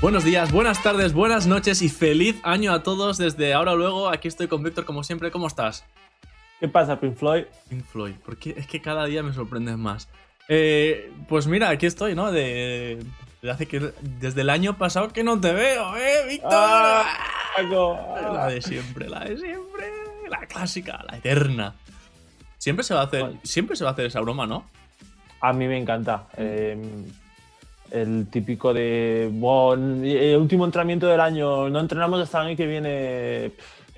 Buenos días, buenas tardes, buenas noches y feliz año a todos desde ahora luego. Aquí estoy con Víctor como siempre. ¿Cómo estás? ¿Qué pasa, Pink Floyd? Pink Floyd, porque es que cada día me sorprendes más. Eh, pues mira, aquí estoy, ¿no? De, hace que desde el año pasado que no te veo, ¿eh, Víctor? Ah, la de siempre, la de siempre, la clásica, la eterna. Siempre se va a hacer, siempre se va a hacer esa broma, ¿no? A mí me encanta. Eh, el típico de, bueno, el último entrenamiento del año, no entrenamos hasta el año que viene.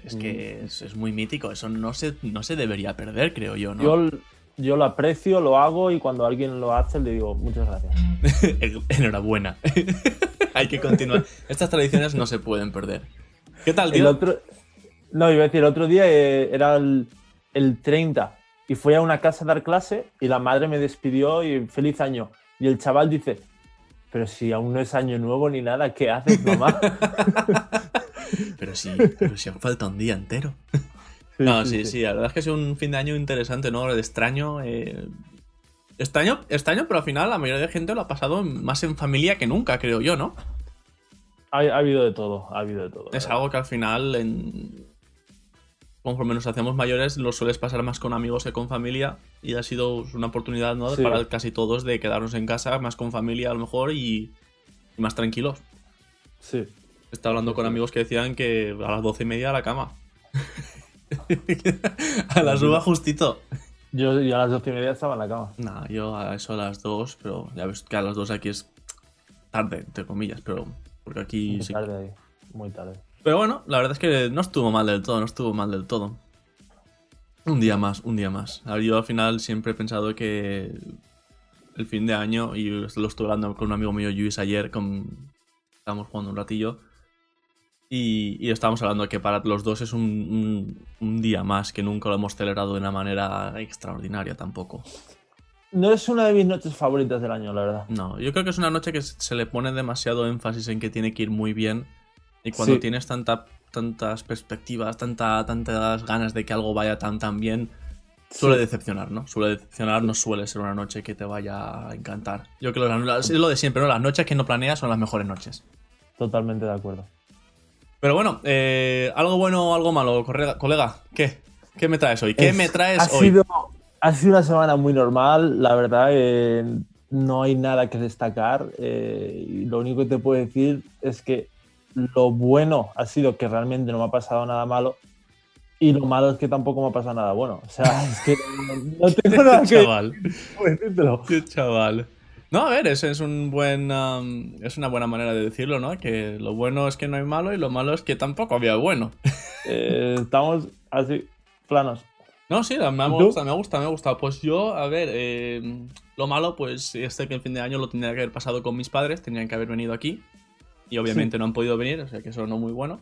Es que es, muy mítico, eso no se, no se debería perder, creo yo, ¿no? Yo, yo lo aprecio, lo hago y cuando alguien lo hace le digo muchas gracias. Enhorabuena. Hay que continuar. Estas tradiciones no se pueden perder. ¿Qué tal, tío? El otro, no, iba a decir, el otro día eh, era el, el 30 y fui a una casa a dar clase y la madre me despidió y feliz año. Y el chaval dice, pero si aún no es año nuevo ni nada, ¿qué haces, mamá? pero sí, pero si aún falta un día entero. no, sí, sí, la verdad es que es un fin de año interesante, ¿no? De extraño. Eh... Extraño, extraño, pero al final la mayoría de gente lo ha pasado más en familia que nunca, creo yo, ¿no? Ha, ha habido de todo, ha habido de todo. Es algo que al final, en, conforme nos hacemos mayores, lo sueles pasar más con amigos que con familia. Y ha sido una oportunidad, ¿no? Para casi todos de quedarnos en casa, más con familia a lo mejor y, más tranquilos. Sí. Estaba hablando con amigos que decían que a las doce y media a la cama. a las uva justito. Yo, a las doce y media estaba en la cama. No, yo a eso a las dos, pero ya ves que a las dos aquí es tarde, entre comillas, pero porque aquí muy Tarde ahí, muy tarde. Pero bueno, la verdad es que no estuvo mal del todo, no estuvo mal del todo. Un día más, un día más. Yo al final siempre he pensado que el fin de año, y lo estuve hablando con un amigo mío, Luis, ayer, con... estábamos jugando un ratillo, y, y, estábamos hablando de que para los dos es un, día más, que nunca lo hemos celebrado de una manera extraordinaria tampoco. No es una de mis noches favoritas del año, la verdad. No, yo creo que es una noche que se le pone demasiado énfasis en que tiene que ir muy bien y cuando tienes tanta, tantas perspectivas, tanta, tantas ganas de que algo vaya tan tan bien, suele decepcionar, ¿no? Suele decepcionar, no suele ser una noche que te vaya a encantar. Yo creo que es lo de siempre, ¿no? Las noches que no planeas son las mejores noches. Totalmente de acuerdo. Pero bueno, eh, algo bueno o algo malo, colega. ¿Qué? ¿Qué me traes hoy? ¿Qué me traes ha hoy? Sido, ha sido una semana muy normal, la verdad. Eh, no hay nada que destacar. Eh, y lo único que te puedo decir es que lo bueno ha sido que realmente no me ha pasado nada malo y lo malo es que tampoco me ha pasado nada bueno. O sea, es que no tengo nada que chaval. Qué chaval. No, a ver, eso es un buen um, es una buena manera de decirlo, ¿no? Que lo bueno es que no hay malo y lo malo es que tampoco había bueno. Eh, estamos así planos. No, sí, me gusta, me gusta, me gusta. Pues yo, a ver, eh, lo malo, pues este que el fin de año lo tendría que haber pasado con mis padres, tenían que haber venido aquí y obviamente no han podido venir, o sea que eso no es muy bueno.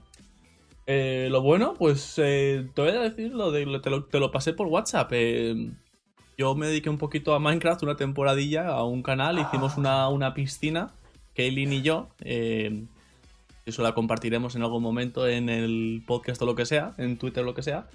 Eh, lo bueno, pues eh, te voy a decir, lo de, te, lo, pasé por WhatsApp. Eh, yo me dediqué un poquito a Minecraft una temporadilla, a un canal, hicimos una, una piscina, Kaylin y yo. eso la compartiremos en algún momento en el podcast o lo que sea, en Twitter o lo que sea.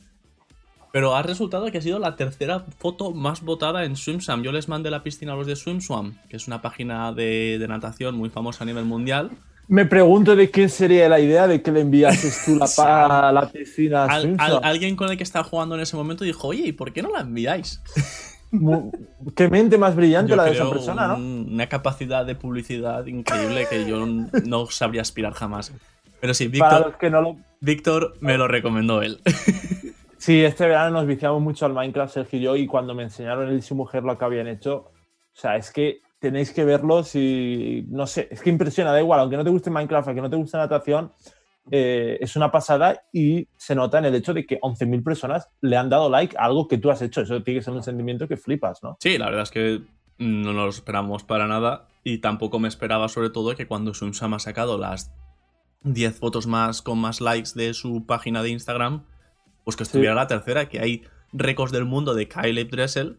Pero ha resultado que ha sido la tercera foto más votada en SwimSwam. Yo les mandé la piscina a los de SwimSwam, que es una página de, de natación muy famosa a nivel mundial. Me pregunto de quién sería la idea de que le enviases tú la, la piscina a Alguien con el que estaba jugando en ese momento dijo, oye, ¿y por qué no la enviáis? Qué mente más brillante la de esa persona, ¿no? Una capacidad de publicidad increíble que yo no sabría aspirar jamás. Pero sí, Víctor, no Víctor me lo recomendó él. Sí, este verano nos viciamos mucho al Minecraft, Sergio y yo, y cuando me enseñaron él y su mujer lo que habían hecho, o sea, es que tenéis que verlo si, no sé, es que impresiona, da igual, aunque no te guste Minecraft, aunque no te guste natación, eh, es una pasada y se nota en el hecho de que 11.000 personas le han dado like a algo que tú has hecho. Eso tiene que ser un sentimiento que flipas, ¿no? Sí, la verdad es que no nos lo esperamos para nada y tampoco me esperaba sobre todo que cuando Sunsam ha sacado las 10 fotos más con más likes de su página de Instagram, pues que estuviera la tercera, que hay récords del mundo de Kyle Dressel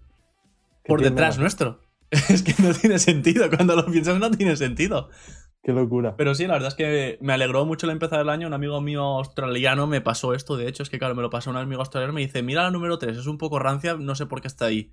por detrás nuestro. Es que no tiene sentido. Cuando lo piensas, no tiene sentido. Qué locura. Pero sí, la verdad es que me alegró mucho el empezar el año. Un amigo mío australiano me pasó esto. De hecho, es que, claro, me lo pasó un amigo australiano. Me dice, mira la número 3, es un poco rancia, no sé por qué está ahí.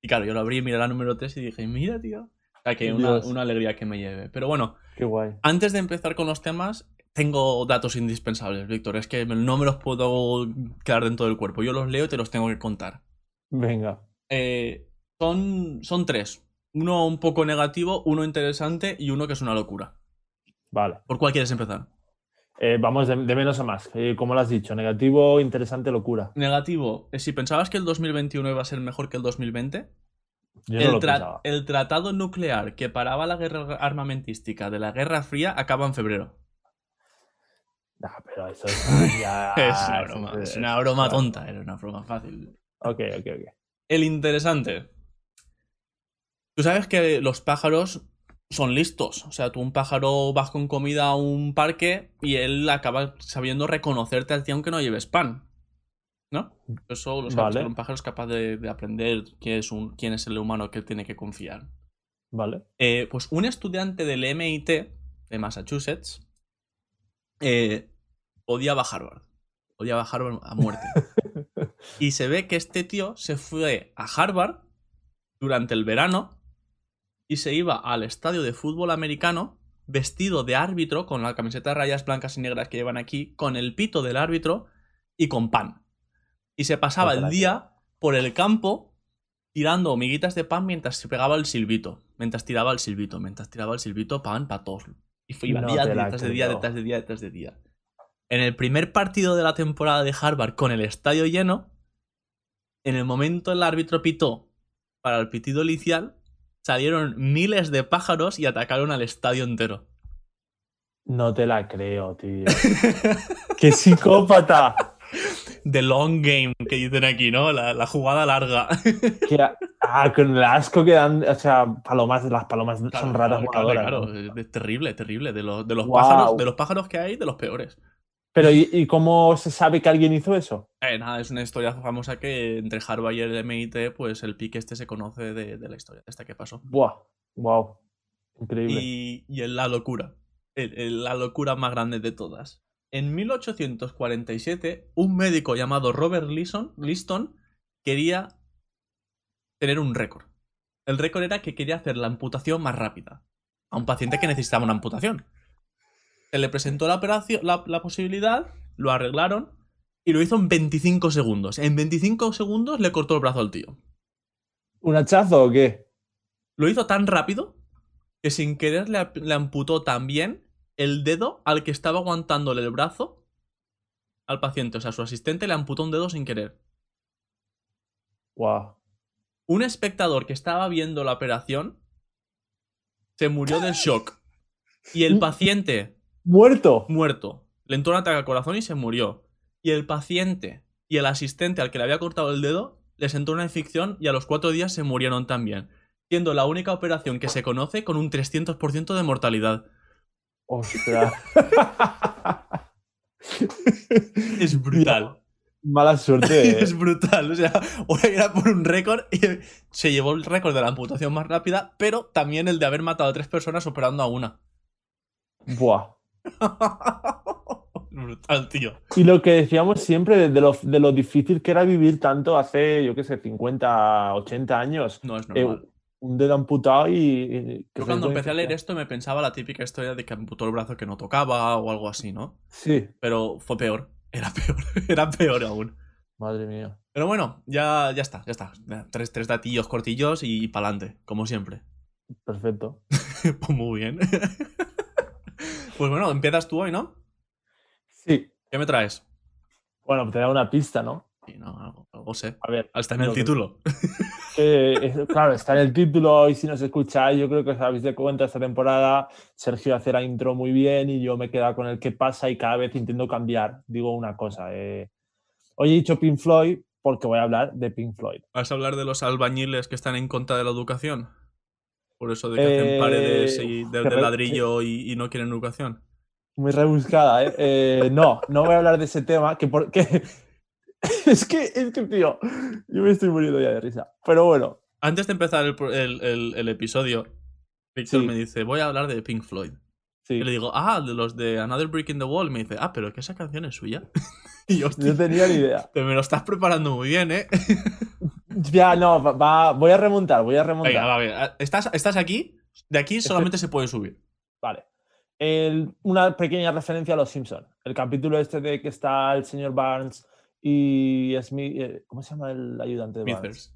Y claro, yo lo abrí, miré la número 3 y dije, mira, tío. sea que una, una, alegría que me lleve. Pero bueno, Qué guay. antes de empezar con los temas, tengo datos indispensables, Víctor. Es que no me los puedo quedar dentro del cuerpo. Yo los leo y te los tengo que contar. Venga. Eh, son, son tres. Uno un poco negativo, uno interesante y uno que es una locura. Vale. ¿Por cuál quieres empezar? Eh, vamos de, de, menos a más, eh, como lo has dicho. Negativo, interesante, locura. Negativo. Si pensabas que el 2021 iba a ser mejor que el 2020, Yo el, no lo tra- pensaba. el tratado nuclear que paraba la guerra armamentística de la Guerra Fría acaba en febrero. Nah, pero eso es ya- es una broma, es- una broma tonta, era una broma fácil. Ok, ok, ok. El interesante. Tú sabes que los pájaros son listos. O sea, tú un pájaro vas con comida a un parque y él acaba sabiendo reconocerte a ti aunque no lleves pan. ¿No? Eso lo sabes, Vale. que un pájaro es capaz de, de aprender quién es, un, quién es el humano que tiene que confiar. Vale. Eh, pues un estudiante del MIT de Massachusetts eh, odiaba a Harvard. Odiaba a Harvard a muerte. y se ve que este tío se fue a Harvard durante el verano y se iba al estadio de fútbol americano vestido de árbitro con la camiseta de rayas blancas y negras que llevan aquí, con el pito del árbitro y con pan. Y se pasaba el día por el campo tirando hormiguitas de pan mientras se pegaba el silbito. Mientras tiraba el silbito, mientras tiraba el silbito, pan para todos. Y fue, iba No día detrás de día, detrás de día, detrás de día. En el primer partido de la temporada de Harvard con el estadio lleno, en el momento el árbitro pitó para el pitido inicial, salieron miles de pájaros y atacaron al estadio entero. No te la creo, tío. ¡Qué psicópata! The long game que dicen aquí, ¿no? La, la jugada larga. Que, ah, con el asco que dan. O sea, palomas, las palomas Claro, son raras claro, voladoras. claro, ¿no? claro. Es terrible, terrible. De los, de, los Guau. pájaros, de los pájaros que hay, de los peores. Pero, ¿y, y cómo se sabe que alguien hizo eso? Eh, nada, es una historia famosa que entre Harvard y el MIT, pues el pique este se conoce de, de la historia esta que pasó. Buah, wow. Increíble. Y, y en la locura. El- el- la locura más grande de todas. En 1847, un médico llamado Robert Liston, Liston quería tener un récord. El récord era que quería hacer la amputación más rápida. A un paciente que necesitaba una amputación. Se le presentó la, operación, la, la posibilidad, lo arreglaron y lo hizo en 25 segundos. En 25 segundos le cortó el brazo al tío. ¿Un hachazo o qué? Lo hizo tan rápido que sin querer le, le amputó también el dedo al que estaba aguantándole el brazo al paciente. O sea, su asistente le amputó un dedo sin querer. Wow. Un espectador que estaba viendo la operación se murió del shock. Y el paciente, ¡Muerto! muerto, le entró un ataque al corazón y se murió. Y el paciente y el asistente al que le había cortado el dedo les entró una infección y a los cuatro días se murieron también. Siendo la única operación que se conoce con un 300% de mortalidad. ¡Ostras! Es brutal. Mala suerte. eh. Es brutal. O sea, ahora era por un récord y se llevó el récord de la amputación más rápida, pero también el de haber matado a tres personas operando a una. Buah. brutal, tío. Y lo que decíamos siempre de, lo, de lo difícil que era vivir tanto hace, yo qué sé, 50, 80 años. No es Eh, normal. un dedo amputado y. y- Yo cuando empecé a leer esto me pensaba la típica historia de que amputó el brazo que no tocaba o algo así, ¿no? Sí, Pero fue peor. Era peor. Era peor aún. madre mía. Pero bueno, ya, ya está, ya está. Tres, tres datillos cortillos y pa'lante, como siempre. Perfecto. Pues muy bien. Pues bueno, empiezas tú hoy, ¿no? Sí. ¿Qué me traes? Bueno, te da una pista, ¿no? Sí, no, algo, algo sé. A ver. Está en el que- título. Eh, es- claro, está en el título y si nos escucháis, yo creo que os habéis de cuenta esta temporada. Sergio hace la intro muy bien y yo me he quedado con el que pasa y cada vez intento cambiar. Digo una cosa. eh, Hoy he dicho Pink Floyd porque voy a hablar de Pink Floyd. ¿Vas a hablar de los albañiles que están en contra de la educación? Por eso de que Eh, hacen paredes y de, de ladrillo y, y no quieren educación. Muy rebuscada, ¿eh? Eh, no, no voy a hablar de ese tema, que porque... es que, es que, tío, yo me estoy muriendo ya de risa. Pero bueno, Antes de empezar el, el- el- el episodio, Víctor Sí. me dice, voy a hablar de Pink Floyd. sí. Y le digo, ah, de los de Another Brick in the Wall. Y me dice, ah, pero que esa canción es suya. y yo, No tenía ni idea. te me lo estás preparando muy bien, ¿eh? Ya, no, va, voy a remontar, voy a remontar. Venga, va, venga. ¿Estás, ¿Estás aquí? De aquí solamente se puede subir. Vale. una pequeña referencia a los Simpsons. El capítulo este de que está el señor Barnes y Smith. Eh, ¿Cómo se llama el ayudante de Barnes?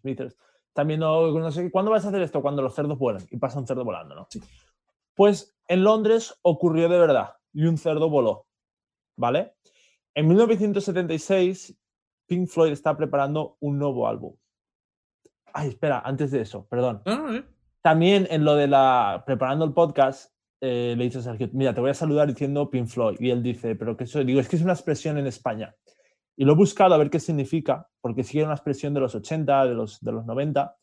Smithers. También no, no sé, ¿cuándo vas a hacer esto? Cuando los cerdos vuelan y pasa un cerdo volando, ¿no? Sí. Pues en Londres ocurrió de verdad y un cerdo voló, ¿vale? En 1976, Pink Floyd está preparando un nuevo álbum. Ay, espera, antes de eso, perdón. También en lo de la preparando el podcast, eh, le dice a Sergio, mira, te voy a saludar diciendo Pink Floyd. Y él dice, pero que eso, digo, es que es una expresión en España. Y lo he buscado a ver qué significa, porque sigue una expresión de los 80, de los, de los 90,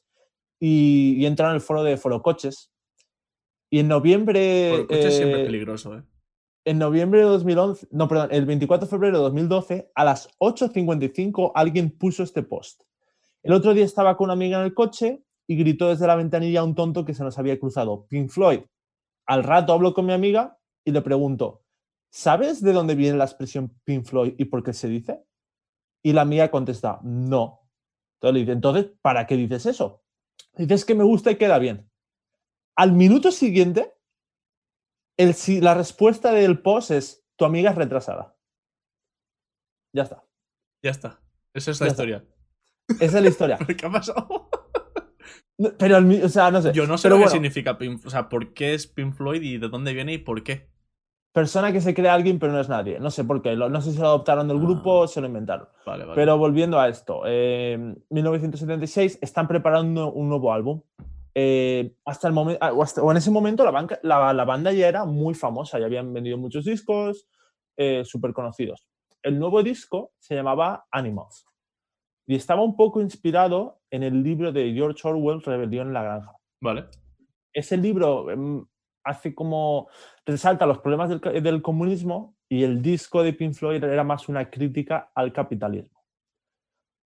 y, y entra en el foro de Foro Coches. Y en noviembre... Foro siempre eh, peligroso, ¿eh? En noviembre de 2011, no, perdón, el 24 de febrero de 2012, a las 8.55 alguien puso este post. El otro día estaba con una amiga en el coche y gritó desde la ventanilla a un tonto que se nos había cruzado, Pink Floyd. Al rato hablo con mi amiga y le pregunto, ¿sabes de dónde viene la expresión Pink Floyd y por qué se dice? Y la mía contesta, no. Entonces le dice, entonces, ¿para qué dices eso? Dices que me gusta y queda bien. Al minuto siguiente, el, si, la respuesta del post es, tu amiga es retrasada. Ya está. Ya está. Esa es la historia. Esa es la historia. ¿Qué ha pasado? Pero, o sea, no sé. Yo no sé lo que significa Pink O sea, ¿por qué es Pink Floyd y de dónde viene y por qué? persona que se cree alguien pero no es nadie. No sé por qué. No sé si lo adoptaron del grupo ah. o se lo inventaron. Pero volviendo a esto, em, 1976 están preparando un nuevo álbum. Eh, hasta el momento, ah, o, en ese momento la, la, banda ya era muy famosa, ya habían vendido muchos discos eh, súper conocidos. El nuevo disco se llamaba Animals y estaba un poco inspirado en el libro de George Orwell, Rebelión en la Granja. Vale. Ese libro em, hace como resalta los problemas del, comunismo y el disco de Pink Floyd era más una crítica al capitalismo.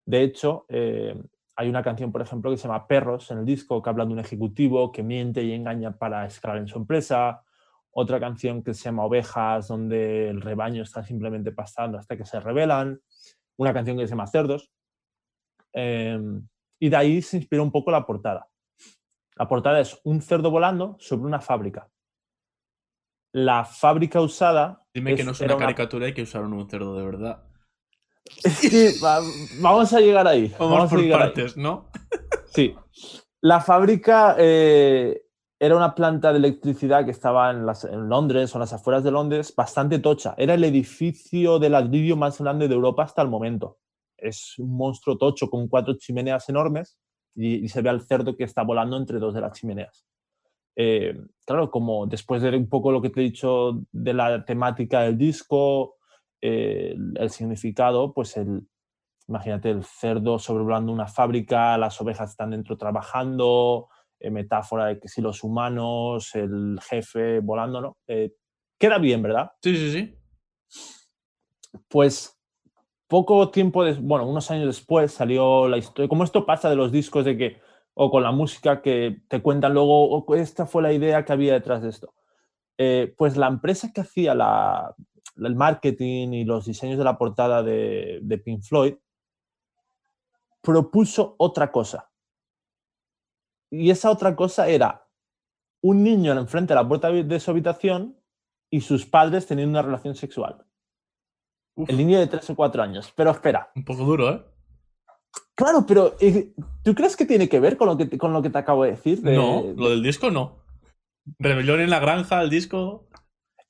De hecho, eh, hay una canción, por ejemplo, que se llama Perros en el disco, que habla de un ejecutivo que miente y engaña para escalar en su empresa. Otra canción que se llama Ovejas, donde el rebaño está simplemente pastando hasta que se rebelan. Una canción que se llama Cerdos. Em, y de ahí se inspiró un poco la portada. La portada es un cerdo volando sobre una fábrica. La fábrica usada. Dime que no es una caricatura y que usaron un cerdo de verdad. Vamos a llegar ahí. Vamos, por partes, ¿no? Sí. La fábrica eh, era una planta de electricidad que estaba en, en, Londres o en las afueras de Londres, bastante tocha. Era el edificio de ladrillo más grande de Europa hasta el momento. Es un monstruo tocho con cuatro chimeneas enormes y, se ve al cerdo que está volando entre dos de las chimeneas. Eh, claro, como después de un poco lo que te he dicho de la temática del disco, eh, el, significado, pues el, imagínate el cerdo sobrevolando una fábrica, las ovejas están dentro trabajando, eh, metáfora de que si los humanos, el jefe volando, ¿no? queda bien, ¿verdad? Sí, sí, sí. Pues poco tiempo, bueno, unos años después salió la historia, como esto pasa de los discos de que, o con la música que te cuentan luego, esta fue la idea que había detrás de esto. Eh, pues la empresa que hacía la, el marketing y los diseños de la portada de, de Pink Floyd propuso otra cosa. Y esa otra cosa era un niño enfrente de la puerta de su habitación y sus padres teniendo una relación sexual. El niño de 3 o 4 años. Pero espera. Un poco duro, ¿eh? Claro, pero eh, ¿tú crees que tiene que ver con lo que, con lo que te acabo de decir? no, lo del disco no. Rebelión en la granja, el disco.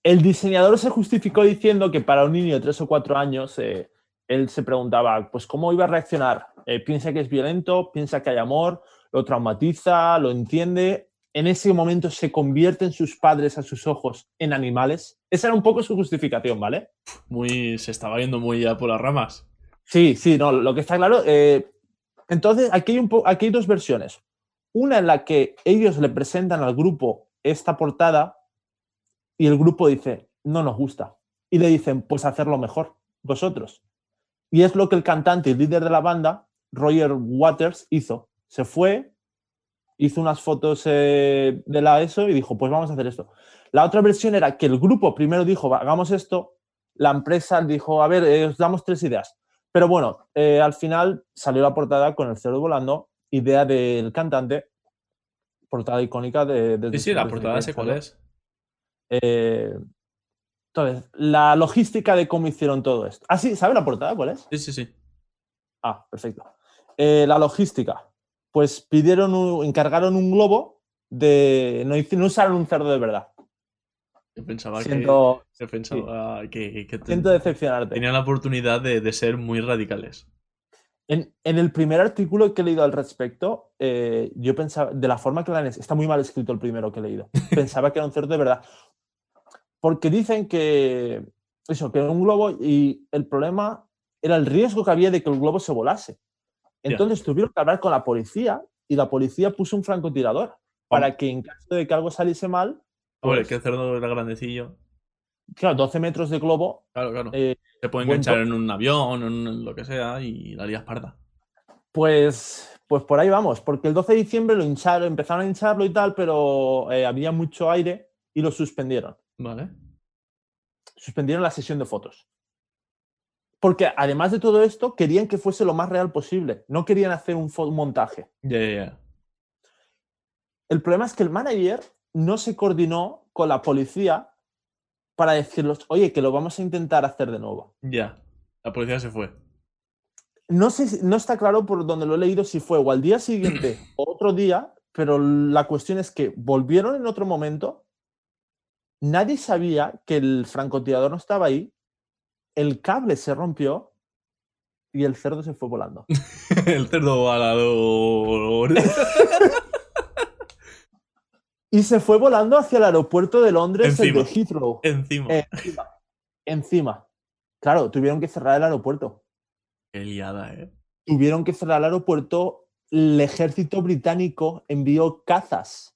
El diseñador se justificó diciendo que para un niño de 3 o 4 años eh, él se preguntaba, pues, ¿cómo iba a reaccionar? Eh, ¿Piensa que es violento? ¿Piensa que hay amor? ¿Lo traumatiza? ¿Lo entiende? en ese momento se convierten sus padres a sus ojos en animales. Esa era un poco su justificación, ¿vale? Muy, se estaba yendo muy ya por las ramas. Sí, sí, no, lo que está claro. Eh, entonces, aquí hay, un aquí hay dos versiones. Una en la que ellos le presentan al grupo esta portada y el grupo dice, no nos gusta. Y le dicen, pues hacerlo mejor, vosotros. Y es lo que el cantante y líder de la banda, Roger Waters, hizo. Se fue, hizo unas fotos eh, de la ESO y dijo, pues vamos a hacer esto. La otra versión era que el grupo primero dijo, hagamos esto, la empresa dijo, a ver, eh, os damos tres ideas. Pero bueno, eh, al final salió la portada con el cerdo volando, idea del cantante, portada icónica de. de Sí, sí, la portada sé cuál es. Eh, entonces, la logística de cómo hicieron todo esto. Ah, sí, ¿sabe la portada cuál es? Sí, sí, sí. Ah, perfecto. Eh, la logística. Pues pidieron, un- encargaron un globo de. No, no usaron un cerdo de verdad. Yo pensaba Siento, que. Yo pensaba que, que te- siento decepcionarte. tenían la oportunidad de, de ser muy radicales. En, en el primer artículo que he leído al respecto, eh, yo pensaba, de la forma que lo han es- está muy mal escrito el primero que he leído. Pensaba que era un cerdo de verdad. Porque dicen que eso, que era un globo y el problema era el riesgo que había de que el globo se volase. Entonces tuvieron que hablar con la policía y la policía puso un francotirador para que en caso de que algo saliese mal, Hombre, pues, que era grandecillo. claro, 12 metros de globo, Claro, claro. eh, Se puede enganchar en un avión, en lo que sea, y la lías parda. Pues, pues por ahí vamos, porque el 12 de diciembre lo hincharon, empezaron a hincharlo y tal, pero eh, había mucho aire y lo suspendieron. Vale. Suspendieron la sesión de fotos. Porque además de todo esto, querían que fuese lo más real posible. No querían hacer un, montaje. Ya, ya, ya. El problema es que el manager no se coordinó con la policía para decirles, oye, que lo vamos a intentar hacer de nuevo. Ya. La policía se fue. No sé, no está claro por donde lo he leído si fue o al día siguiente o otro día, pero la cuestión es que volvieron en otro momento, nadie sabía que el francotirador no estaba ahí, el cable se rompió y el cerdo se fue volando. el cerdo volador. Y se fue volando hacia el aeropuerto de Londres, el de Encima. Heathrow. Encima. Encima. Encima. Claro, tuvieron que cerrar el aeropuerto. Qué liada, eh. Tuvieron que cerrar el aeropuerto. El ejército británico envió cazas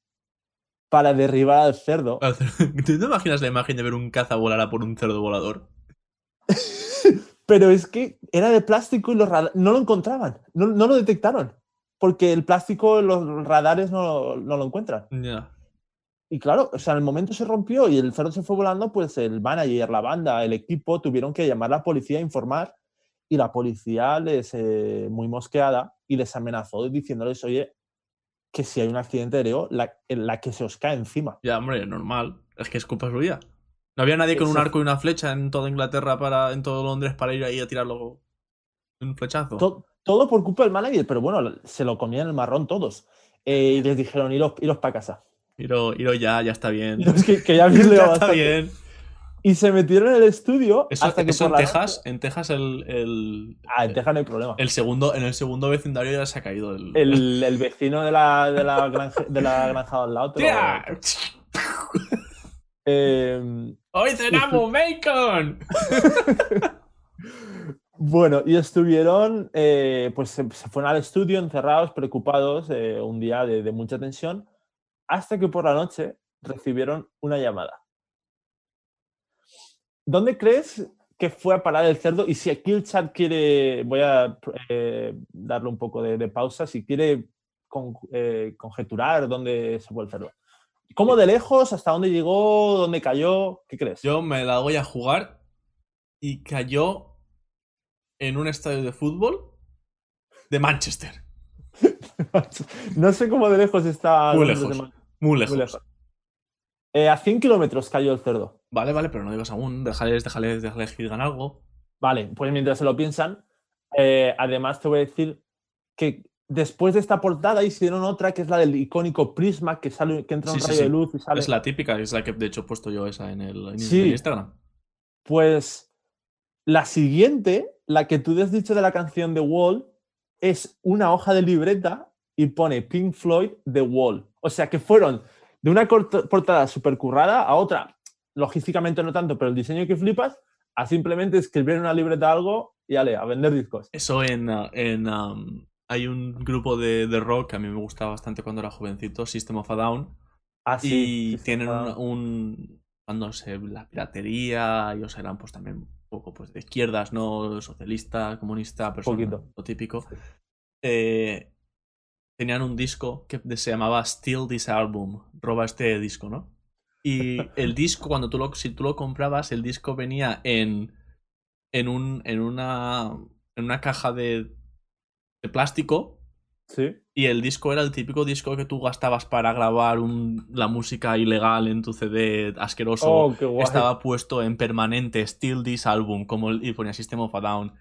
para derribar al cerdo. ¿Tú te imaginas la imagen de ver un caza volar a por un cerdo volador? Pero es que era de plástico y los no lo encontraban, no, no lo detectaron, porque el plástico los radares no, no lo encuentran. Ya. Y claro, o sea, en el momento se rompió y el cerdo se fue volando, pues el manager, la banda, el equipo tuvieron que llamar a la policía a informar y la policía les, eh, muy mosqueada, y les amenazó diciéndoles, oye, que si hay un accidente aéreo, la, la que se os cae encima. Ya, hombre, normal. Es que es culpa suya. No había nadie con un arco y una flecha en toda Inglaterra, para, en todo Londres, para ir ahí a tirarlo un flechazo. To- todo por culpa del manager, pero bueno, se lo comían el marrón todos. Eh, y les dijeron, iros, iros para casa. Iro, Iro ya, ya está bien. Iros que, que ya ya está bastante". bien. Y se metieron en el estudio Eso, hasta que eso en Texas, noche- en Texas el, el, Ah, en Texas no hay problema. el segundo, en el segundo vecindario ya se ha caído el. El, el vecino de la, de, la granja, de la granja al lado. Eh, ¡Hoy cenamos bacon! bueno, y estuvieron, eh, pues se, se fueron al estudio encerrados, preocupados, eh, un día de, de mucha tensión, hasta que por la noche recibieron una llamada. ¿Dónde crees que fue a parar el cerdo? Y si aquí el chat quiere, voy a eh, darle un poco de, de pausa, si quiere con- eh, conjeturar dónde se fue el cerdo. ¿Cómo de lejos? ¿Hasta dónde llegó? ¿Dónde cayó? ¿Qué crees? Yo me la voy a jugar y cayó en un estadio de fútbol de Manchester. no sé cómo de lejos está. Muy lejos. Muy lejos. muy lejos. Eh, a 100 kilómetros cayó el cerdo. Vale, vale, pero no digas aún. Déjales, déjales, déjales que digan algo. Vale, pues mientras se lo piensan, eh, además te voy a decir que después de esta portada hicieron otra que es la del icónico prisma que sale, que entra un Sí, sí, rayo sí. de luz y sale. Es la típica, es la que de hecho he puesto yo esa en el en Instagram. Pues la siguiente, la que tú has dicho de la canción The Wall, es una hoja de libreta y pone Pink Floyd The Wall. O sea que fueron de una portada súper currada a otra, logísticamente no tanto, pero el diseño que flipas, a simplemente escribir en una libreta algo y ale, a vender discos. Eso en, en um, hay un grupo de, de rock que a mí me gustaba bastante cuando era jovencito, System of a Down, Así. y tienen un, un cuando se la piratería, ellos eran pues también un poco pues de izquierdas, no socialista, comunista, Poquito. lo típico. Eh, tenían un disco que se llamaba Steal This Album, roba este disco, ¿no? Y el disco, cuando tú lo, si tú lo comprabas, el disco venía en, en, un, en, una, en una caja de, de plástico Sí. Y el disco era el típico disco que tú gastabas para grabar un- la música ilegal en tu CD asqueroso. Oh, qué guay. Estaba puesto en permanente, Still This Album, como el- y ponía System of a Down.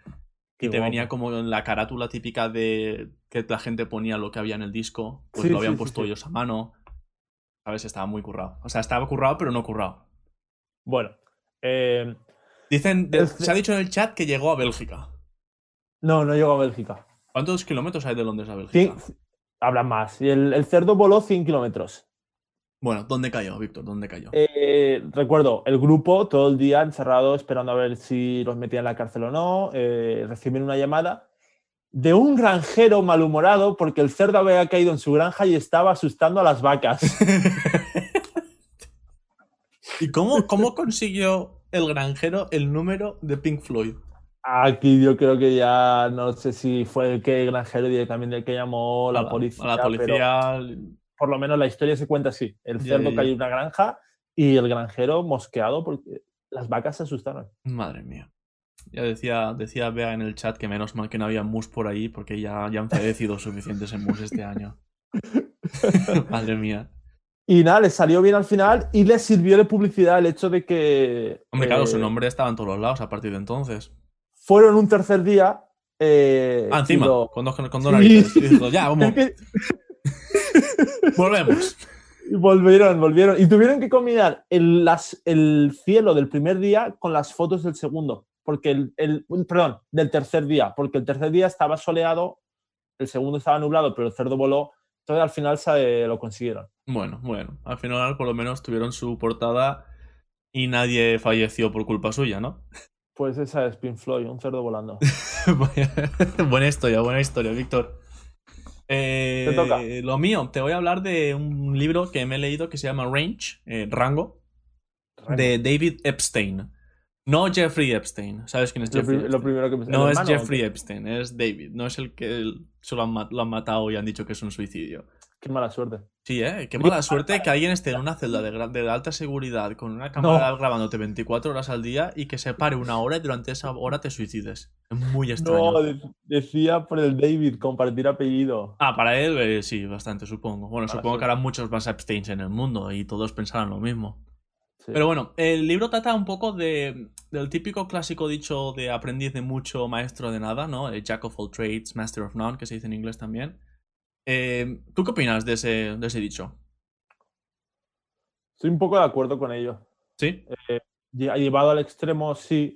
Qué Y te guapo. venía como en la carátula típica de que la gente ponía lo que había en el disco. Pues Sí, lo habían sí, puesto sí. ellos a mano. ¿Sabes? Estaba muy currado. O sea, estaba currado, pero no currado. Bueno, eh, Dicen, de- se ha dicho en el chat que llegó a Bélgica. no, no llegó a Bélgica. ¿Cuántos kilómetros hay de Londres a Bélgica? Hablan más. Y el, el cerdo voló 100 kilómetros. Bueno, ¿dónde cayó, Víctor? ¿Dónde cayó? Eh, recuerdo, el grupo todo el día encerrado esperando a ver si los metían en la cárcel o no. eh, reciben una llamada de un granjero malhumorado porque el cerdo había caído en su granja y estaba asustando a las vacas. ¿Y cómo, cómo consiguió el granjero el número de Pink Floyd? Aquí yo creo que ya no sé si fue el que el granjero directamente el que llamó A la, policía. A la pero policía. Por lo menos la historia se cuenta así. El cerdo cayó en una granja y el granjero mosqueado porque las vacas se asustaron. Madre mía. Ya decía, decía Bea en el chat que menos mal que no había mus por ahí porque ya, ya han fallecido suficientes en mus este año. Madre mía. Y nada, les salió bien al final y les sirvió de publicidad el hecho de que. Hombre, claro, su eh, nombre estaba en todos los lados a partir de entonces. Fueron un tercer día. eh, Ah, encima, lo- con dos, con dos Sí. narices. Dijo, ya, vamos, volvemos. y volvieron, volvieron. Y tuvieron que combinar el, las- el cielo del primer día con las fotos del segundo. Porque el, el- Perdón, del tercer día. Porque el tercer día estaba soleado, el segundo estaba nublado, pero el cerdo voló. Entonces al final se, lo consiguieron. Bueno, bueno, al final por lo menos tuvieron su portada y nadie falleció por culpa suya, ¿no? Pues esa es Pink Floyd, un cerdo volando. buena historia, buena historia, Víctor. Eh, Te toca. Lo mío, te voy a hablar de un libro que me he leído que se llama Range, eh, Rango, de David Epstein. No Jeffrey Epstein. ¿Sabes quién es Lo, Jeffrey lo primero que me No ¿el es hermano Jeffrey? Epstein, es David. No es el que el- se lo han, ma- lo han matado y han dicho que es un suicidio. Qué mala suerte. Sí, ¿eh? Qué mala suerte que alguien esté en una celda de, de alta seguridad con una cámara grabándote 24 horas al día y que se pare una hora y durante esa hora te suicides. Es muy extraño. No, de- decía por el David, compartir apellido. Ah, para él eh, sí, bastante, supongo. Bueno, Para supongo que habrá muchos más Epsteins en el mundo y todos pensarán lo mismo. Sí. Pero bueno, el libro trata un poco de, del típico clásico dicho de aprendiz de mucho, maestro de nada, ¿no? El Jack of all trades, master of none, que se dice en inglés también. Eh, ¿Tú qué opinas de ese, de ese dicho? Estoy un poco de acuerdo con ello. ¿Sí? Lle- Llevado al extremo, sí,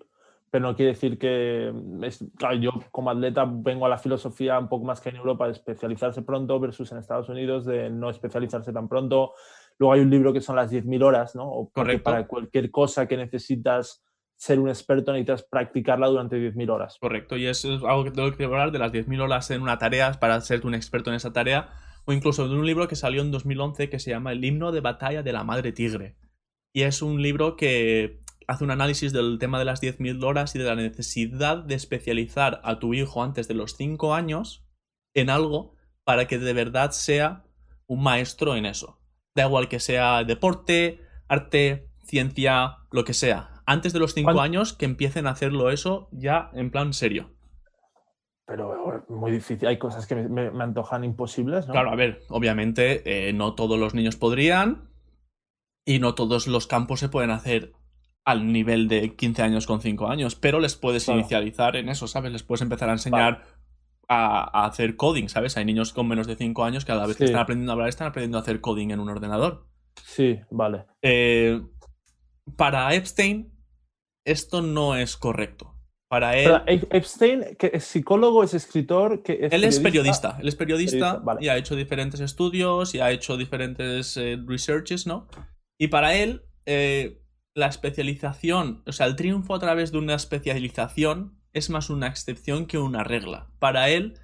pero no quiere decir que. es- claro, yo como atleta vengo a la filosofía un poco más que en Europa de especializarse pronto versus en Estados Unidos de no especializarse tan pronto. Luego hay un libro que son las 10.000 horas, ¿no? O Correcto. Para cualquier cosa que necesitas ser un experto necesitas practicarla durante 10.000 horas. Correcto, y eso es algo que tengo que hablar de las 10.000 horas en una tarea para ser un experto en esa tarea, o incluso de un libro que salió en 2011 que se llama El himno de batalla de la madre tigre. Y es un libro que hace un análisis del tema de las 10.000 horas y de la necesidad de especializar a tu hijo antes de los 5 años en algo para que de verdad sea un maestro en eso. Da igual que sea deporte, arte, ciencia, lo que sea. Antes de los 5 ¿Cuán- años que empiecen a hacerlo eso ya en plan serio. Pero muy difícil. Hay cosas que me, me- antojan imposibles, ¿no? Claro, a ver, obviamente eh, no todos los niños podrían y no todos los campos se pueden hacer al nivel de 15 años con 5 años, pero les puedes Claro. inicializar en eso, ¿sabes? Les puedes empezar a enseñar a, a hacer coding, ¿sabes? Hay niños con menos de 5 años que a la vez que están aprendiendo a hablar están aprendiendo a hacer coding en un ordenador. Sí, vale. Eh, para Epstein, esto no es correcto. Para él, Pero, Epstein, que es psicólogo, es escritor, que es Él es periodista, él es periodista, Periodista, vale. y ha hecho diferentes estudios y ha hecho diferentes eh, researches, ¿no? Y para él, eh, la especialización, o sea, el triunfo a través de una especialización es más una excepción que una regla. Para él,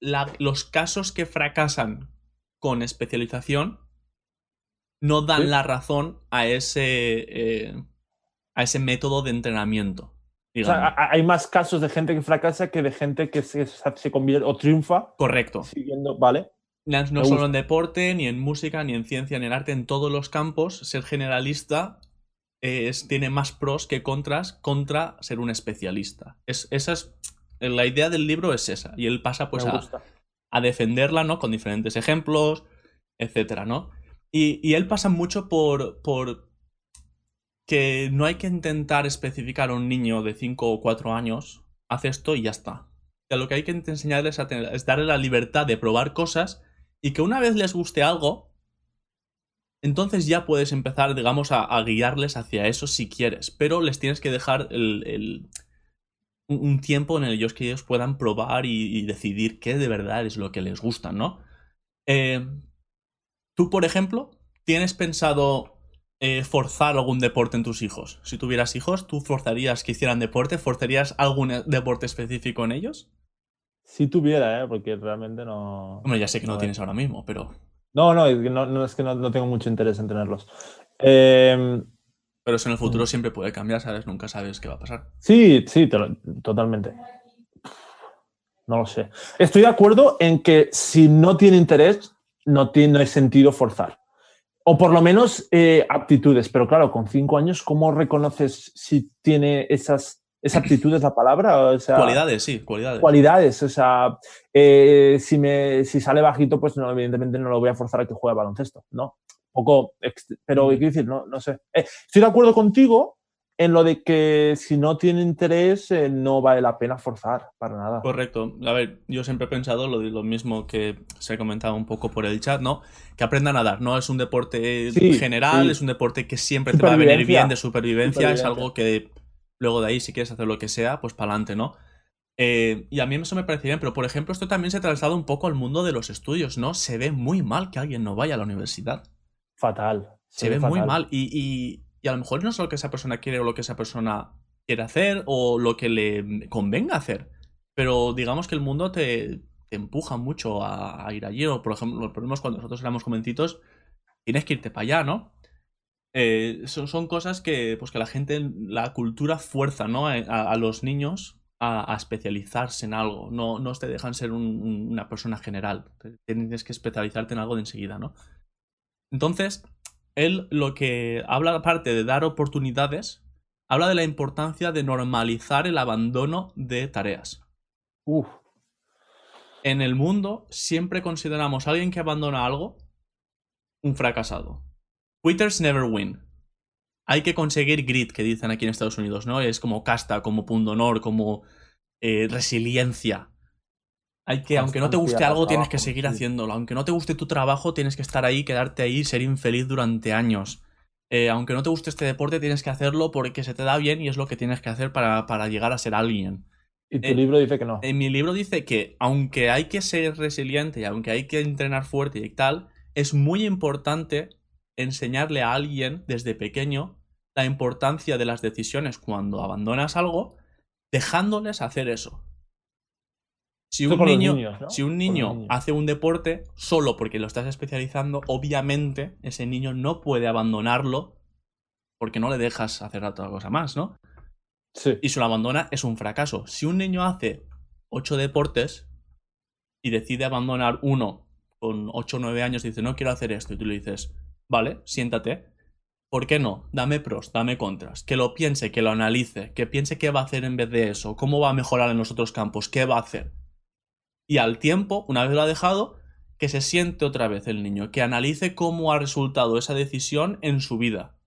la- los casos que fracasan con especialización no dan Sí. la razón a ese, eh, a ese método de entrenamiento. O sea, hay más casos de gente que fracasa que de gente que se, se convierte o triunfa Correcto. siguiendo, ¿vale? No Me solo en deporte, ni en música, ni en ciencia, ni en arte, en todos los campos, ser generalista es- tiene más pros que contras contra ser un especialista. Es, esa es, la idea del libro es esa. Y él pasa pues a, a defenderla, ¿no? Con diferentes ejemplos, etcétera, ¿no? Y, y él pasa mucho por, por que no hay que intentar especificar a un niño de 5 o 4 años, haz esto y ya está. Que lo que hay que enseñarles a tener, es darle la libertad de probar cosas y que una vez les guste algo, entonces ya puedes empezar, digamos, a, guiarles hacia eso si quieres, pero les tienes que dejar el, un tiempo en el que ellos puedan probar y, decidir qué de verdad es lo que les gusta, ¿no? Eh, Tú, por ejemplo, ¿tienes pensado eh, forzar algún deporte en tus hijos? Si tuvieras hijos, ¿tú forzarías que hicieran deporte? ¿Forzarías algún e, deporte específico en ellos? Si tuviera, ¿eh? porque realmente no. Hombre, ya sé que no, tienes ahora mismo, pero. No, no, no, es que no, tengo mucho interés en tenerlos. Em, pero eso en el futuro mm. siempre puede cambiar, ¿sabes? Nunca sabes qué va a pasar. Sí, sí, totalmente. No lo sé. Estoy de acuerdo en que si no tiene interés, no tiene sentido forzar. O por lo menos eh, aptitudes, pero claro, con cinco años, ¿cómo reconoces si tiene esas, esas aptitudes la palabra? cualidades, sí, cualidades. Cualidades, o sea, eh, si, me, si sale bajito, pues no, evidentemente no lo voy a forzar a que juegue baloncesto, ¿no? Poco, pero quiero decir, no, no sé. Eh, estoy de acuerdo contigo en lo de que si no tiene interés eh, no vale la pena forzar para nada. Correcto. A ver, yo siempre he pensado lo, lo mismo que se ha comentado un poco por el chat, ¿no? Que aprendan a nadar, ¿no? Es un deporte general, es un deporte que siempre te va a venir bien de supervivencia, es algo que luego de ahí si quieres hacer lo que sea, pues para adelante, ¿no? Eh, y a mí eso me parece bien, pero por ejemplo esto también se ha trasladado un poco al mundo de los estudios, ¿no? Se ve muy mal que alguien no vaya a la universidad. Fatal. Se, ve, muy mal y y a lo mejor no es lo que esa persona quiere o lo que esa persona quiere hacer o lo que le convenga hacer. Pero digamos que el mundo te, empuja mucho a, ir allí. O por ejemplo, los problemas cuando nosotros éramos jovencitos, tienes que irte para allá, ¿no? Eh, son, son, cosas que, pues que la gente, la cultura fuerza, ¿no? A, los niños a, especializarse en algo. No, no te dejan ser una persona general. Tienes que especializarte en algo de enseguida, ¿no? Entonces, él lo que habla, aparte de dar oportunidades, habla de la importancia de normalizar el abandono de tareas. Uf. En el mundo siempre consideramos a alguien que abandona algo un fracasado. Quitters never win. Hay que conseguir grit, que dicen aquí en Estados Unidos, ¿no? Es como casta, como pundonor, como eh, resiliencia. Hay que, aunque no te guste algo, tienes que seguir haciéndolo. Aunque no te guste tu trabajo, tienes que estar ahí, quedarte ahí, ser infeliz durante años. Eh, aunque no te guste este deporte, tienes que hacerlo porque se te da bien y es lo que tienes que hacer para, llegar a ser alguien. Y tu libro dice que no. En mi libro dice que aunque hay que ser resiliente y aunque hay que entrenar fuerte y tal, es muy importante enseñarle a alguien desde pequeño la importancia de las decisiones cuando abandonas algo, dejándoles hacer eso. Si un, niño, si un niño hace un deporte solo porque lo estás especializando, obviamente ese niño no puede abandonarlo porque no le dejas hacer otra cosa más, ¿no? Sí. Y si lo abandona es un fracaso. Si un niño hace ocho deportes y decide abandonar uno con ocho o nueve años y dice no quiero hacer esto y tú le dices vale, siéntate. ¿Por qué no? Dame pros, dame contras. Que lo piense, que lo analice, que piense qué va a hacer en vez de eso, cómo va a mejorar en los otros campos, qué va a hacer y al tiempo, una vez lo ha dejado, que se siente otra vez el niño, que analice cómo ha resultado esa decisión en su vida.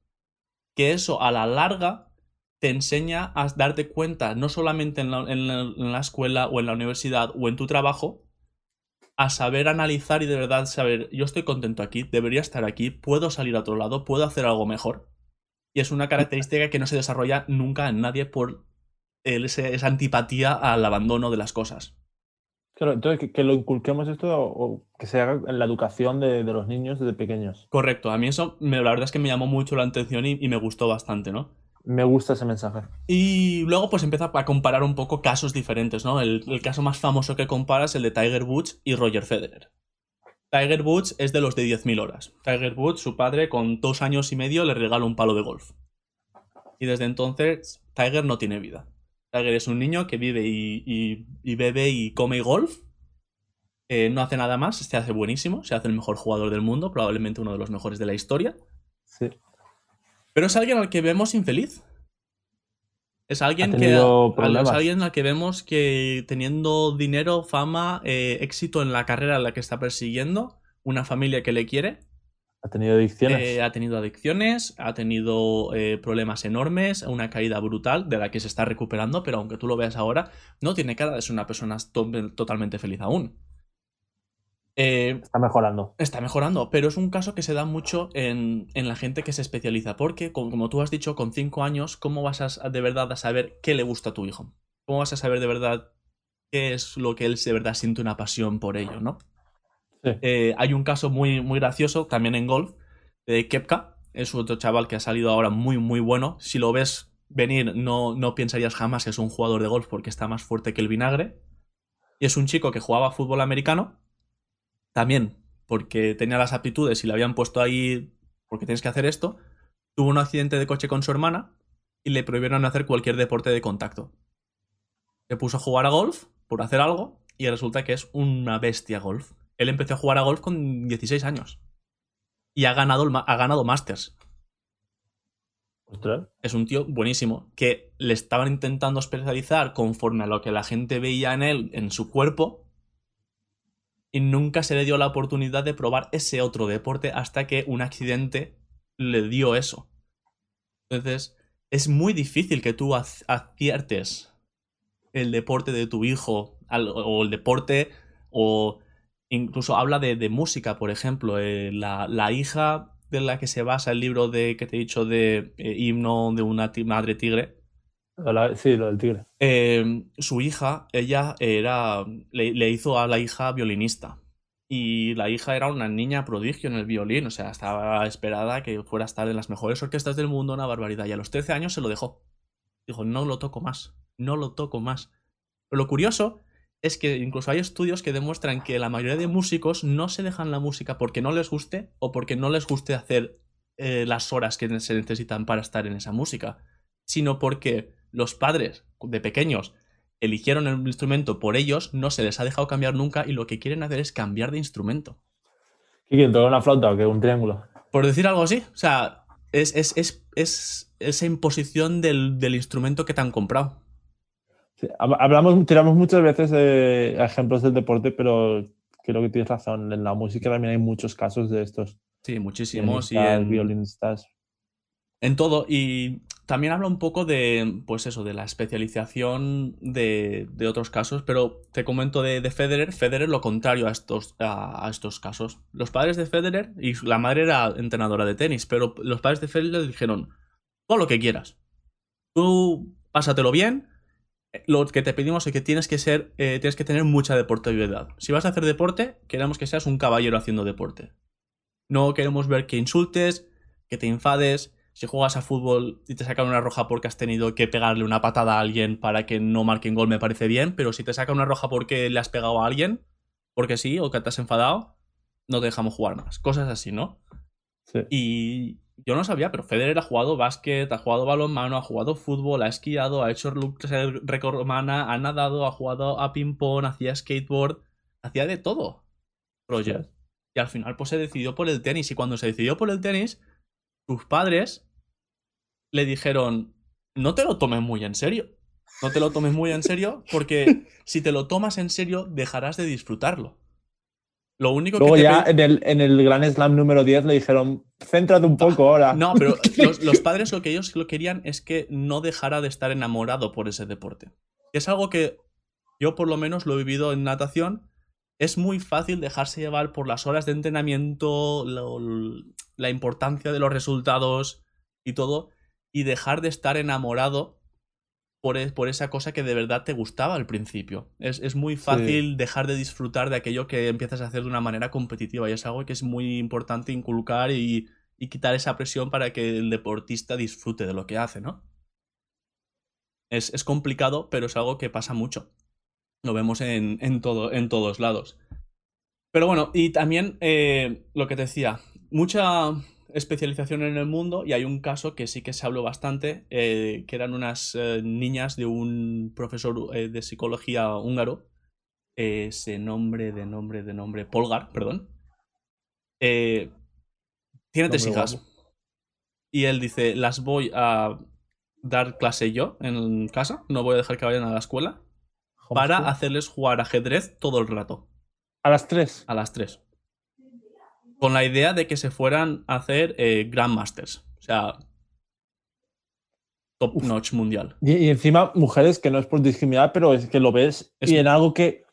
Que eso a la larga te enseña a darte cuenta, no solamente en la, escuela o en la universidad o en tu trabajo, a saber analizar y de verdad saber, yo estoy contento aquí, debería estar aquí, puedo salir a otro lado, puedo hacer algo mejor. Y es una característica que no se desarrolla nunca en nadie por esa antipatía al abandono de las cosas. Claro, entonces que, lo inculquemos esto o, que se haga en la educación de, los niños desde pequeños. Correcto, a mí eso la verdad es que me llamó mucho la atención y, me gustó bastante, ¿no? Me gusta ese mensaje. Y luego pues empieza a comparar un poco casos diferentes, ¿no? El, caso más famoso que compara es el de Tiger Woods y Roger Federer. Tiger Woods es de los de 10.000 horas. Tiger Woods, su padre, con dos años y medio le regala un palo de golf. Y desde entonces Tiger no tiene vida. Tiger es un niño que vive y, bebe y come golf. Eh, no hace nada más, se hace buenísimo, se hace el mejor jugador del mundo, probablemente uno de los mejores de la historia. Sí. Pero es alguien al que vemos infeliz. Es alguien, que, es alguien al que vemos que teniendo dinero, fama, eh, éxito en la carrera en la que está persiguiendo, una familia que le quiere, Ha tenido adicciones. eh, ha tenido adicciones, ha tenido eh, problemas enormes, una caída brutal de la que se está recuperando, pero aunque tú lo veas ahora, no tiene cara de ser una persona to- totalmente feliz aún. Eh, Está mejorando. Está mejorando, pero es un caso que se da mucho en, en la gente que se especializa, porque como, como tú has dicho, con 5 años, ¿cómo vas a, de verdad a saber qué le gusta a tu hijo? ¿Cómo vas a saber de verdad qué es lo que él de verdad siente una pasión por ello, no? Eh, hay un caso muy, muy gracioso también en golf de Kepka, es otro chaval que ha salido ahora muy, muy bueno. Si lo ves venir, no, no pensarías jamás que es un jugador de golf porque está más fuerte que el vinagre. Y es un chico que jugaba fútbol americano también porque tenía las aptitudes y le habían puesto ahí porque tienes que hacer esto, tuvo un accidente de coche con su hermana y le prohibieron hacer cualquier deporte de contacto. Se puso a jugar a golf por hacer algo y resulta que es una bestia golf. Él empezó a jugar a golf con 16 años y ha ganado, ha ganado Masters. Ostras. Es un tío buenísimo que le estaban intentando especializar conforme a lo que la gente veía en él, en su cuerpo, y nunca se le dio la oportunidad de probar ese otro deporte hasta que un accidente le dio eso. Entonces, es muy difícil que tú ac- aciertes el deporte de tu hijo o el deporte o incluso habla de, de música, por ejemplo, eh, la, la hija de la que se basa el libro de que te he dicho de eh, himno de una madre tigre, La- sí, lo del tigre. eh, su hija, ella era, le, le hizo a la hija violinista. Y la hija era una niña prodigio en el violín, o sea, estaba esperada que fuera a estar en las mejores orquestas del mundo, una barbaridad. Y a los 13 años se lo dejó. Dijo, no lo toco más, no lo toco más. Pero lo curioso es que incluso hay estudios que demuestran que la mayoría de músicos no se dejan la música porque no les guste o porque no les guste hacer eh, las horas que se necesitan para estar en esa música, sino porque los padres de pequeños eligieron el instrumento por ellos, no se les ha dejado cambiar nunca y lo que quieren hacer es cambiar de instrumento. ¿Y quién toca una flauta o qué? Un triángulo. Por decir algo así, o sea, es, es, es, es esa imposición del, del instrumento que te han comprado. Hablamos, tiramos muchas veces de ejemplos del deporte, pero creo que tienes razón. En la música también hay muchos casos de estos. Sí, muchísimos. Y en, violinistas. en todo. Y también habla un poco de, pues eso, de la especialización de, de otros casos, pero te comento de, de Federer. Federer lo contrario a estos, a, a estos casos. Los padres de Federer, y la madre era entrenadora de tenis, pero los padres de Federer le dijeron, todo lo que quieras. Tú pásatelo bien. Lo que te pedimos es que tienes que ser, eh, tienes que tener mucha deportividad. Si vas a hacer deporte, queremos que seas un caballero haciendo deporte. No queremos ver que insultes, que te enfades. Si juegas a fútbol y te sacan una roja porque has tenido que pegarle una patada a alguien para que no marquen gol, me parece bien. Pero si te sacan una roja porque le has pegado a alguien, porque sí, o que te has enfadado, no te dejamos jugar más. Cosas así, ¿no? Sí. Y yo no sabía, pero Federer ha jugado básquet, ha jugado balonmano, ha jugado fútbol, ha esquiado, ha hecho récord romana, ha nadado, ha jugado a ping-pong, hacía skateboard, hacía de todo. Roger. Y al final pues se decidió por el tenis. Y cuando se decidió por el tenis, sus padres le dijeron, no te lo tomes muy en serio. No te lo tomes muy en serio porque si te lo tomas en serio dejarás de disfrutarlo. Lo único Luego que ya en el, en el Gran Slam número 10 le dijeron, céntrate un poco ahora. No, pero los, los padres lo que ellos lo querían es que no dejara de estar enamorado por ese deporte. Es algo que yo por lo menos lo he vivido en natación. Es muy fácil dejarse llevar por las horas de entrenamiento, lo- la importancia de los resultados y todo, y dejar de estar enamorado por, e- por esa cosa que de verdad te gustaba al principio. Es, es muy fácil dejar de disfrutar de aquello que empiezas a hacer de una manera competitiva y es algo que es muy importante inculcar y, y quitar esa presión para que el deportista disfrute de lo que hace, ¿no? Es, es complicado, pero es algo que pasa mucho. Lo vemos en, en, todo, en todos lados. Pero bueno, y también eh, lo que te decía, mucha especialización en el mundo y hay un caso que sí que se habló bastante, eh, que eran unas eh, niñas de un profesor eh, de psicología húngaro, ese nombre de nombre de nombre, Polgar, perdón. Tiene tres hijas. guapo. Y él dice, las voy a dar clase yo en casa, no voy a dejar que vayan a la escuela, para hacerles jugar ajedrez todo el rato. ¿A las 3? A las 3. Con la idea de que se fueran a hacer eh, Grandmasters. O sea, top notch mundial. Y, encima, mujeres que no es por discriminar, pero es que lo ves y en algo que.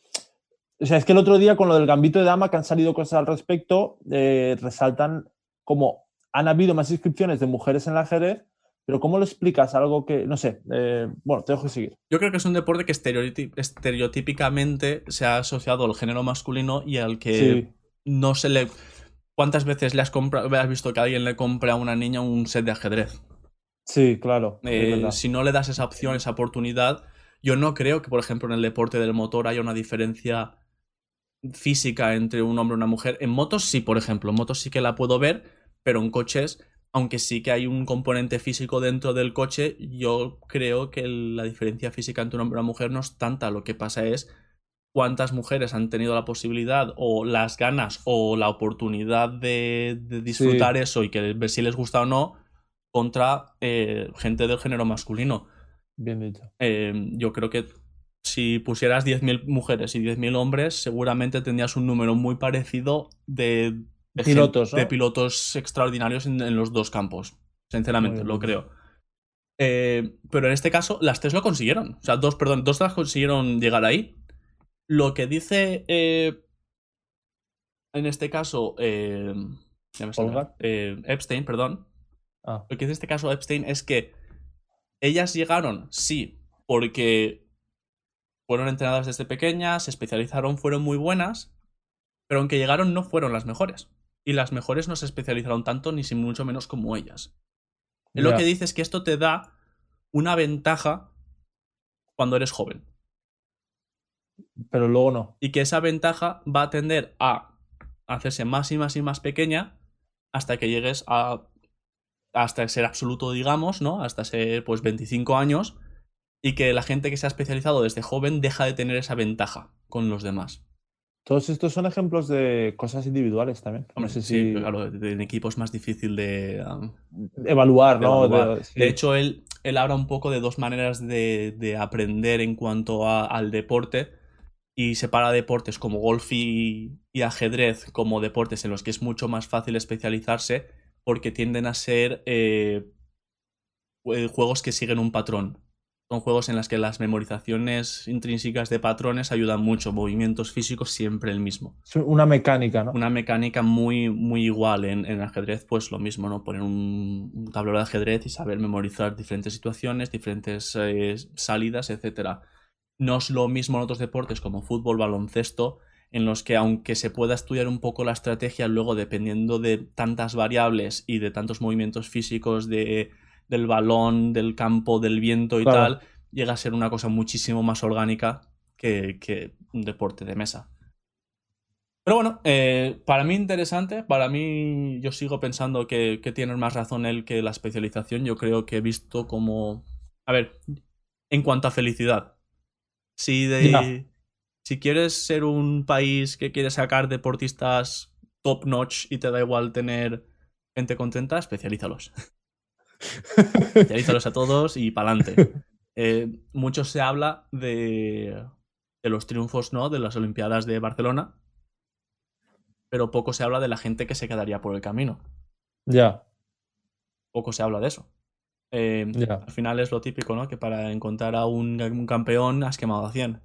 O sea, es que el otro día con lo del gambito de dama, que han salido cosas al respecto, eh, resaltan como han habido más inscripciones de mujeres en la ajedrez, pero ¿cómo lo explicas? Algo que, no sé, eh, bueno, te dejo seguir. Yo creo que es un deporte que estereotípicamente se ha asociado al género masculino y al que no se le... ¿Cuántas veces le has, has visto que alguien le compra a una niña un set de ajedrez? Sí, claro. Eh, si no le das esa opción, esa oportunidad, yo no creo que, por ejemplo, en el deporte del motor haya una diferencia física entre un hombre y una mujer. En motos sí, por ejemplo, en motos sí que la puedo ver, pero en coches, aunque sí que hay un componente físico dentro del coche, yo creo que la diferencia física entre un hombre y una mujer no es tanta. Lo que pasa es cuántas mujeres han tenido la posibilidad o las ganas o la oportunidad de, disfrutar eso y que ver si les gusta o no contra eh, gente del género masculino. Bien dicho. Eh, yo creo que si pusieras 10.000 mujeres y 10.000 hombres, seguramente tendrías un número muy parecido de, pilotos, de pilotos extraordinarios en, los dos campos. Sinceramente, lo creo. Eh, pero en este caso, las tres lo consiguieron. O sea, dos, perdón, dos las consiguieron llegar ahí. Lo que dice. en este caso. Epstein, perdón. Ah. Lo que dice este caso Epstein es que ellas llegaron, sí, porque fueron entrenadas desde pequeñas, se especializaron, fueron muy buenas, pero aunque llegaron no fueron las mejores. Y las mejores no se especializaron tanto ni sin mucho menos como ellas. Lo que dice es que esto te da una ventaja cuando eres joven. Pero luego no. Y que esa ventaja va a tender a hacerse más y más y más pequeña hasta que llegues a hasta ser absoluto, digamos, ¿no? Hasta ser pues 25 años y que la gente que se ha especializado desde joven deja de tener esa ventaja con los demás. Todos estos son ejemplos de cosas individuales también. no sé sí, claro, en equipo es más difícil de um, evaluar, ¿no? De, hecho, él, él, habla un poco de dos maneras de, de aprender en cuanto al deporte y separa deportes como golf y, y, ajedrez como deportes en los que es mucho más fácil especializarse porque tienden a ser eh, juegos que siguen un patrón. Son juegos en los que las memorizaciones intrínsecas de patrones ayudan mucho, movimientos físicos siempre el mismo. Una mecánica, ¿no? Una mecánica muy, muy igual. En, en ajedrez, pues lo mismo, ¿no? Poner un, tablero de ajedrez y saber memorizar diferentes situaciones, diferentes eh, salidas, etc. No es lo mismo en otros deportes como fútbol, baloncesto, en los que aunque se pueda estudiar un poco la estrategia, luego dependiendo de tantas variables y de tantos movimientos físicos de, del balón, del campo, del viento y tal, llega a ser una cosa muchísimo más orgánica que, un deporte de mesa. Pero bueno, eh, para mí interesante, para mí yo sigo pensando que, que tienes más razón él que la especialización, yo creo que he visto como... A ver, en cuanto a felicidad, si de, si quieres ser un país que quiere sacar deportistas top notch y te da igual tener gente contenta, especialízalos. especialízalos a todos y pa'lante. Eh, mucho se habla de, de los triunfos ¿no? de las Olimpiadas de Barcelona, pero poco se habla de la gente que se quedaría por el camino. Ya. Poco se habla de eso. Eh, al final es lo típico, ¿no? Que para encontrar a un, un campeón has quemado a 100.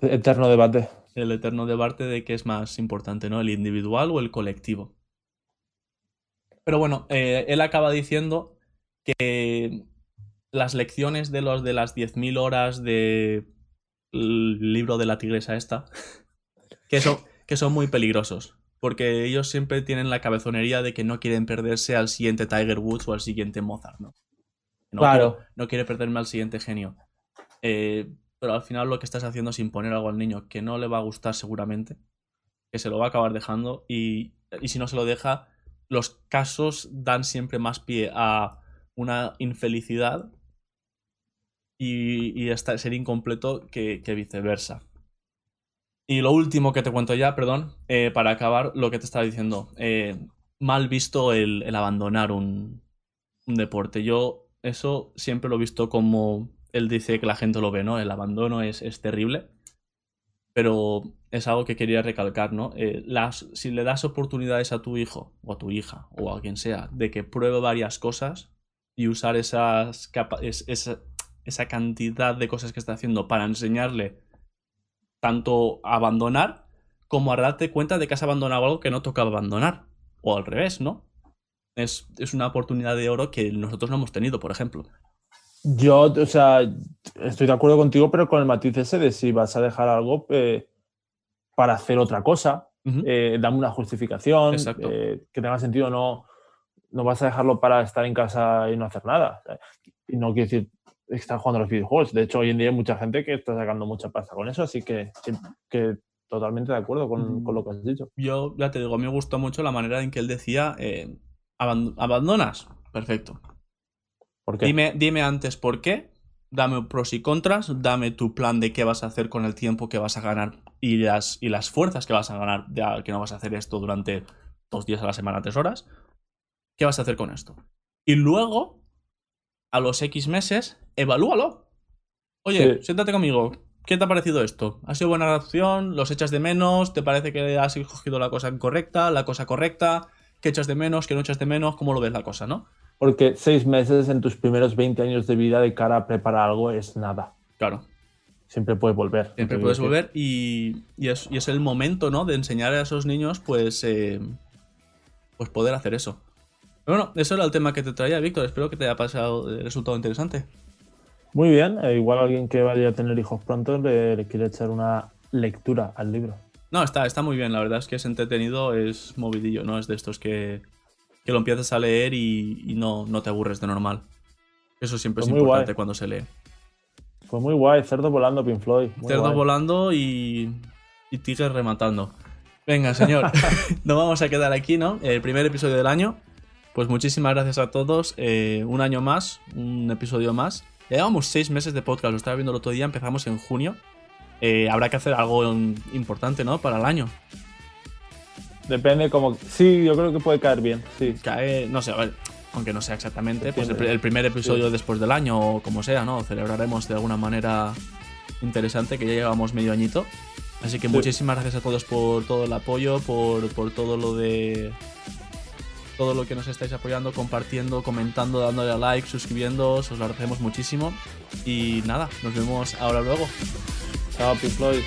Eterno debate. El eterno debate de qué es más importante, ¿no? El individual o el colectivo. Pero bueno, eh, él acaba diciendo que las lecciones de los de las 10.000 horas del libro de la tigresa esta, que son, que son muy peligrosos. Porque ellos siempre tienen la cabezonería de que no quieren perderse al siguiente Tiger Woods o al siguiente Mozart, ¿no? claro. no quiere perderme al siguiente genio. Eh, pero al final lo que estás haciendo es imponer algo al niño que no le va a gustar seguramente, que se lo va a acabar dejando y, si no se lo deja, los casos dan siempre más pie a una infelicidad y, y ser incompleto que, viceversa. Y lo último que te cuento ya, perdón, eh, para acabar lo que te estaba diciendo. Eh, mal visto el, abandonar un, deporte. Yo eso siempre lo he visto como él dice que la gente lo ve, ¿no? El abandono es, es terrible. Pero es algo que quería recalcar, ¿no? Eh, las, si le das oportunidades a tu hijo o a tu hija o a quien sea de que pruebe varias cosas y usar esas esa, esa cantidad de cosas que está haciendo para enseñarle tanto abandonar como a darte cuenta de que has abandonado algo que no tocaba abandonar. O al revés, ¿no? Es, es una oportunidad de oro que nosotros no hemos tenido, por ejemplo. Yo, o sea, estoy de acuerdo contigo, pero con el matiz ese de si vas a dejar algo eh, para hacer otra cosa, eh, dame una justificación, eh, que tenga sentido, no, no vas a dejarlo para estar en casa y no hacer nada. Y no quiero decir estar jugando a los videojuegos. De hecho, hoy en día hay mucha gente que está sacando mucha pasta con eso, así que, que, totalmente de acuerdo con, con, lo que has dicho. Yo ya te digo, me gustó mucho la manera en que él decía, ¿abandonas? Perfecto. Dime, dime antes por qué, dame pros y contras, dame tu plan de qué vas a hacer con el tiempo que vas a ganar y las, y las fuerzas que vas a ganar, ya que no vas a hacer esto durante dos días a la semana, tres horas. ¿Qué vas a hacer con esto? Y luego, a los X meses, evalúalo. Oye, siéntate conmigo. ¿Qué te ha parecido esto? ¿Ha sido buena reacción? ¿Los echas de menos? ¿Te parece que has cogido la cosa incorrecta? ¿La cosa correcta? ¿Qué echas de menos? ¿Qué no echas de menos? ¿Cómo lo ves la cosa, no? Porque seis meses en tus primeros 20 años de vida de cara a preparar algo es nada. Claro. Siempre puedes volver. Siempre puedes volver y, es, el momento, ¿no? De enseñar a esos niños, pues, eh, pues poder hacer eso. Bueno, eso era el tema que te traía, Víctor. Espero que te haya pasado el resultado interesante. Muy bien. Eh, igual alguien que vaya a tener hijos pronto le, quiere echar una lectura al libro. No, está, está muy bien. La verdad es que es entretenido, es movidillo, ¿no? Es de estos que, que lo empiezas a leer y, no, no, te aburres de normal. Eso siempre es importante cuando se lee. Fue muy guay, cerdo volando, Pink Floyd. cerdo volando y, y tigres rematando. Venga, señor, nos vamos a quedar aquí, ¿no? El primer episodio del año. Pues muchísimas gracias a todos. Eh, un año más, un episodio más. Llevamos seis meses de podcast, lo estaba viendo el otro día, empezamos en junio. Eh, habrá que hacer algo importante, ¿no? Para el año. Depende como... Sí, yo creo que puede caer bien, sí. Cae, no sé, a ver, aunque no sea exactamente, pues el, primer episodio después del año o como sea, ¿no? Celebraremos de alguna manera interesante que ya llevamos medio añito. Así que muchísimas gracias a todos por todo el apoyo, por, por todo lo de todo lo que nos estáis apoyando, compartiendo, comentando, dándole a like, suscribiéndoos, os lo agradecemos muchísimo. Y nada, nos vemos ahora luego. Chao, Pink Floyd.